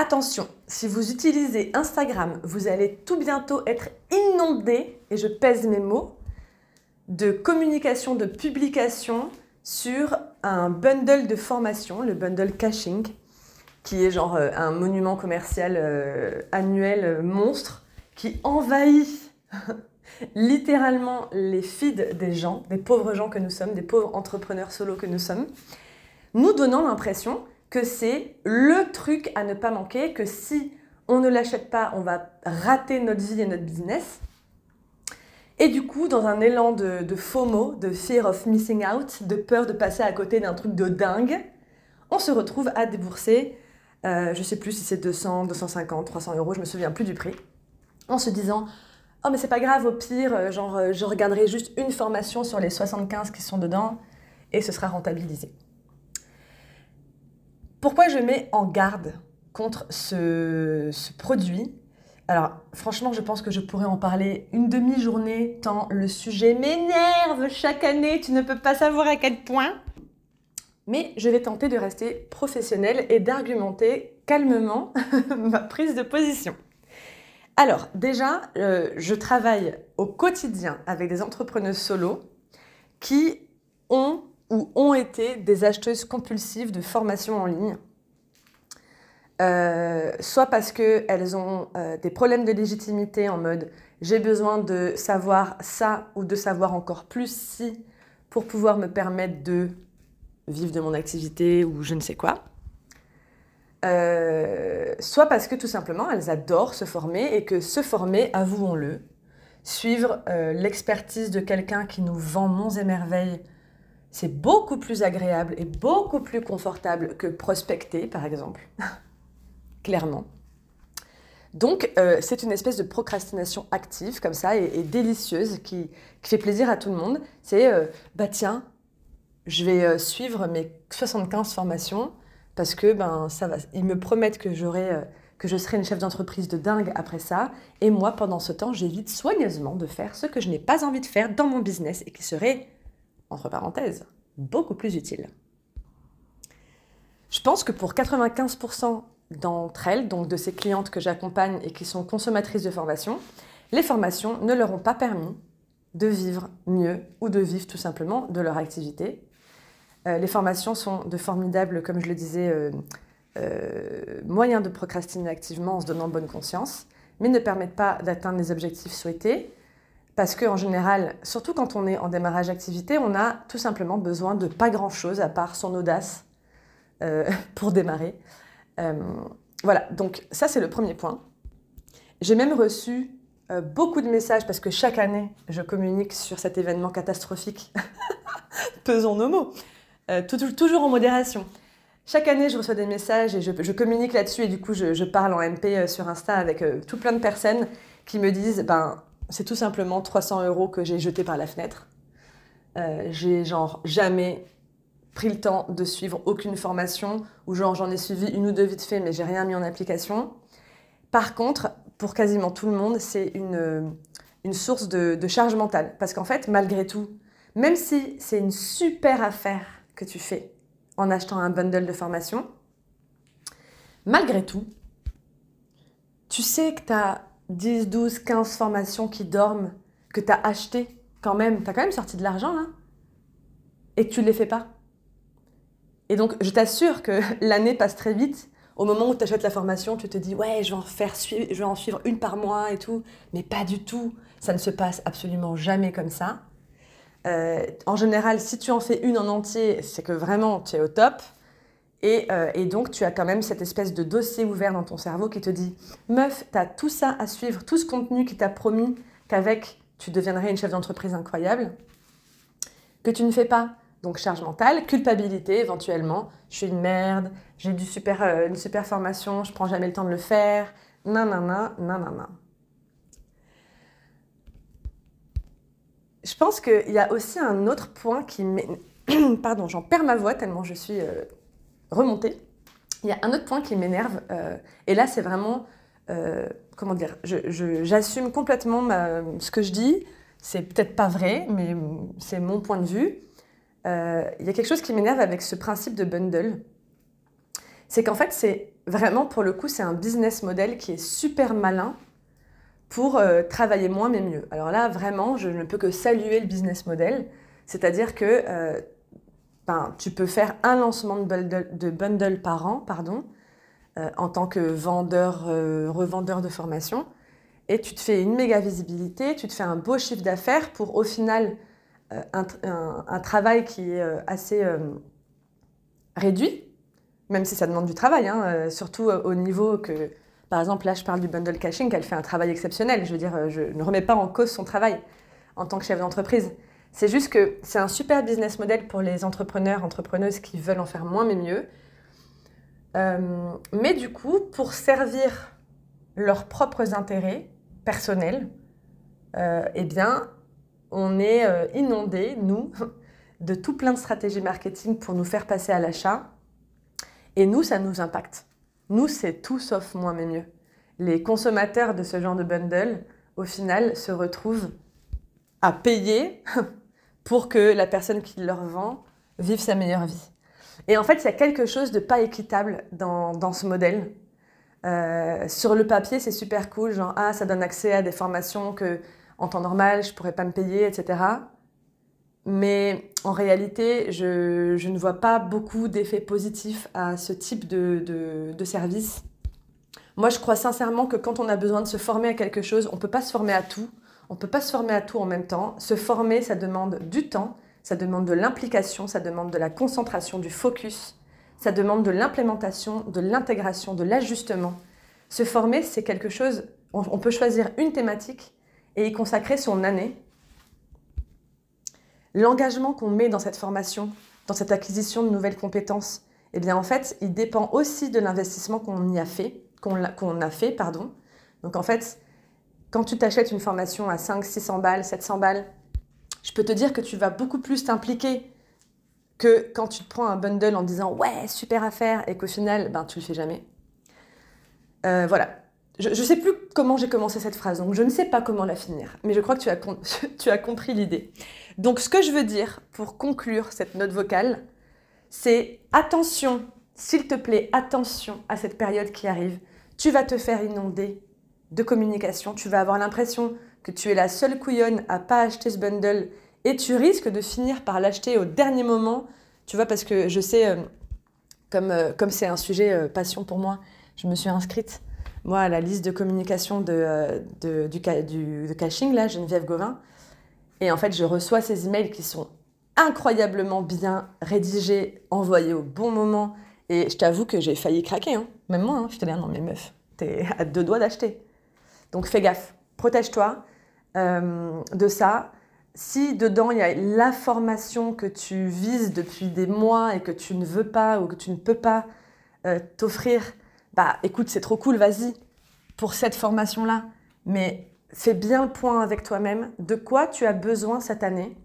Attention, si vous utilisez Instagram, vous allez tout bientôt être inondé, et je pèse mes mots, de communication, de publication sur un bundle de formation, le bundle caching, qui est genre euh, un monument commercial euh, annuel euh, monstre qui envahit littéralement les feeds des gens, des pauvres gens que nous sommes, des pauvres entrepreneurs solo que nous sommes, nous donnant l'impression que c'est le truc à ne pas manquer, que si on ne l'achète pas, on va rater notre vie et notre business. Et du coup, dans un élan de, FOMO, de fear of missing out, de peur de passer à côté d'un truc de dingue, on se retrouve à débourser, euh, je sais plus si c'est 200, 250, 300 euros, je me souviens plus du prix, en se disant Oh, mais c'est pas grave, au pire, euh, genre, euh, je regarderai juste une formation sur les 75 qui sont dedans et ce sera rentabilisé. Pourquoi je mets en garde contre ce, produit? Alors, franchement, je pense que je pourrais en parler une demi-journée, tant le sujet m'énerve chaque année, tu ne peux pas savoir à quel point. Mais je vais tenter de rester professionnelle et d'argumenter calmement ma prise de position. Alors, déjà, euh, je travaille au quotidien avec des entrepreneuses solo qui ont ont été des acheteuses compulsives de formation en ligne. Euh, soit parce qu'elles ont euh, des problèmes de légitimité en mode j'ai besoin de savoir ça ou de savoir encore plus si pour pouvoir me permettre de vivre de mon activité ou je ne sais quoi. Euh, soit parce que tout simplement elles adorent se former et que se former, avouons-le, suivre l'expertise de quelqu'un qui nous vend monts et merveilles c'est beaucoup plus agréable et beaucoup plus confortable que prospecter, par exemple. Clairement. Donc, euh, c'est une espèce de procrastination active, comme ça, et, délicieuse, qui, fait plaisir à tout le monde. C'est, euh, bah tiens, je vais euh, suivre mes 75 formations, parce que, ben, ça va. Ils me promettent que j'aurai que je serai une chef d'entreprise de dingue après ça. Et moi, pendant ce temps, j'évite soigneusement de faire ce que je n'ai pas envie de faire dans mon business et qui serait entre parenthèses, beaucoup plus utile. Je pense que pour 95% d'entre elles, donc de ces clientes que j'accompagne et qui sont consommatrices de formation, les formations ne leur ont pas permis de vivre mieux ou de vivre tout simplement de leur activité. Euh, les formations sont de formidables, comme je le disais, euh, euh, moyens de procrastiner activement en se donnant bonne conscience, mais ne permettent pas d'atteindre les objectifs souhaités parce qu'en général, surtout quand on est en démarrage d'activité, on a tout simplement besoin de pas grand-chose à part son audace euh, pour démarrer. Euh, voilà, donc ça c'est le premier point. J'ai même reçu euh, beaucoup de messages parce que chaque année, je communique sur cet événement catastrophique. Pesons nos mots. toujours en modération. Chaque année, je reçois des messages et je, communique là-dessus et du coup, je, je, parle en MP sur Insta avec tout plein de personnes qui me disent, ben, c'est tout simplement 300 euros que j'ai jetés par la fenêtre. Euh, j'ai genre jamais pris le temps de suivre aucune formation ou genre j'en ai suivi une ou deux vite fait mais j'ai rien mis en application. Par contre, pour quasiment tout le monde, c'est une, une source de, de charge mentale. Parce qu'en fait, malgré tout, même si c'est une super affaire que tu fais en achetant un bundle de formation, malgré tout, tu sais que tu as 10, 12, 15 formations qui dorment, que tu as achetées quand même, tu as quand même sorti de l'argent là, et que tu ne les fais pas. Et donc, je t'assure que l'année passe très vite. Au moment où tu achètes la formation, tu te dis, ouais, je vais, en faire suivre, je vais en suivre une par mois et tout. Mais pas du tout. Ça ne se passe absolument jamais comme ça. Euh, en général, si tu en fais une en entier, c'est que vraiment tu es au top. Euh, et, donc, tu as quand même cette espèce de dossier ouvert dans ton cerveau qui te dit Meuf, tu as tout ça à suivre, tout ce contenu qui t'a promis qu'avec, tu deviendrais une chef d'entreprise incroyable, que tu ne fais pas. Donc, charge mentale, culpabilité éventuellement. Je suis une merde, j'ai euh, une super formation, je prends jamais le temps de le faire. Nanana, nanana. Je pense qu'il y a aussi un autre point qui Pardon, j'en perds ma voix tellement je suis euh, remonter. Il y a un autre point qui m'énerve, euh, et là c'est vraiment, euh, comment dire, j'assume complètement ce que je dis, c'est peut-être pas vrai, mais c'est mon point de vue. Euh, il y a quelque chose qui m'énerve avec ce principe de bundle, c'est qu'en fait c'est vraiment, pour le coup, c'est un business model qui est super malin pour travailler moins mais mieux. Alors là, vraiment, je ne peux que saluer le business model. C'est-à-dire que ben, tu peux faire un lancement de bundle, de bundle par an pardon, euh, en tant que vendeur, revendeur de formation. Et tu te fais une méga visibilité, tu te fais un beau chiffre d'affaires pour au final un, un, travail qui est assez réduit, même si ça demande du travail, hein, surtout au niveau que par exemple, là, je parle du bundle caching, qu'elle fait un travail exceptionnel. Je veux dire, je ne remets pas en cause son travail en tant que chef d'entreprise. C'est juste que c'est un super business model pour les entrepreneurs, entrepreneuses qui veulent en faire moins mais mieux. Euh, mais du coup, pour servir leurs propres intérêts personnels, euh, eh bien, on est euh, inondé, nous, de tout plein de stratégies marketing pour nous faire passer à l'achat. Et nous, ça nous impacte. Nous, c'est tout sauf moins mais mieux. Les consommateurs de ce genre de bundle, au final, se retrouvent à payer pour que la personne qui leur vend vive sa meilleure vie. Et en fait, il y a quelque chose de pas équitable dans, ce modèle. Euh, sur le papier, c'est super cool, genre, ah, ça donne accès à des formations que, en temps normal, je pourrais pas me payer, etc. Mais en réalité, je, ne vois pas beaucoup d'effets positifs à ce type de, service. Moi, je crois sincèrement que quand on a besoin de se former à quelque chose, on ne peut pas se former à tout. On ne peut pas se former à tout en même temps. Se former, ça demande du temps, ça demande de l'implication, ça demande de la concentration, du focus, ça demande de l'implémentation, de l'intégration, de l'ajustement. Se former, c'est quelque chose, on peut choisir une thématique et y consacrer son année l'engagement qu'on met dans cette formation, dans cette acquisition de nouvelles compétences, eh bien en fait, il dépend aussi de l'investissement qu'on y a fait, qu'on a, fait, pardon. Donc en fait, quand tu t'achètes une formation à 5, 600 balles, 700 balles, je peux te dire que tu vas beaucoup plus t'impliquer que quand tu te prends un bundle en disant ouais, super affaire et qu'au final, ben, tu le fais jamais. Euh, voilà. Je ne sais plus comment j'ai commencé cette phrase, donc je ne sais pas comment la finir, mais je crois que tu as, tu as compris l'idée. Donc ce que je veux dire pour conclure cette note vocale, c'est attention, s'il te plaît, attention à cette période qui arrive. Tu vas te faire inonder de communication, tu vas avoir l'impression que tu es la seule couillonne à pas acheter ce bundle et tu risques de finir par l'acheter au dernier moment, tu vois, parce que je sais, euh, comme euh, comme c'est un sujet euh, passion pour moi, je me suis inscrite moi, à la liste de communication de, euh, du, caching, là, Geneviève Gauvin. Et en fait, je reçois ces emails qui sont incroyablement bien rédigés, envoyés au bon moment. Et je t'avoue que j'ai failli craquer. Hein. Même moi, hein, je te dis, non, mais meuf, t'es à deux doigts d'acheter. Donc fais gaffe, protège-toi euh, de ça. Si dedans il y a la formation que tu vises depuis des mois et que tu ne veux pas ou que tu ne peux pas euh, t'offrir, bah écoute, c'est trop cool, vas-y pour cette formation-là. Mais fais bien le point avec toi-même de quoi tu as besoin cette année?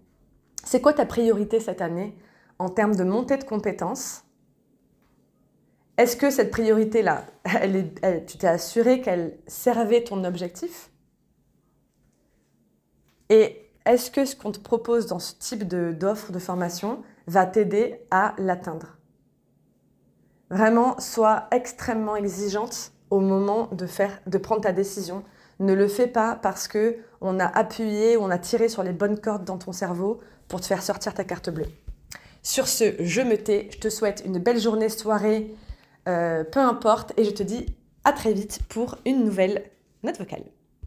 C'est quoi ta priorité cette année en termes de montée de compétences? Est-ce que cette priorité-là, tu t'es assuré qu'elle servait ton objectif? Et est-ce que ce qu'on te propose dans ce type d'offre de formation va t'aider à l'atteindre? Vraiment, sois extrêmement exigeante au moment de, prendre ta décision. Ne le fais pas parce que on a appuyé, on a tiré sur les bonnes cordes dans ton cerveau pour te faire sortir ta carte bleue. Sur ce, je me tais. Je te souhaite une belle journée, soirée, peu importe, et je te dis à très vite pour une nouvelle note vocale.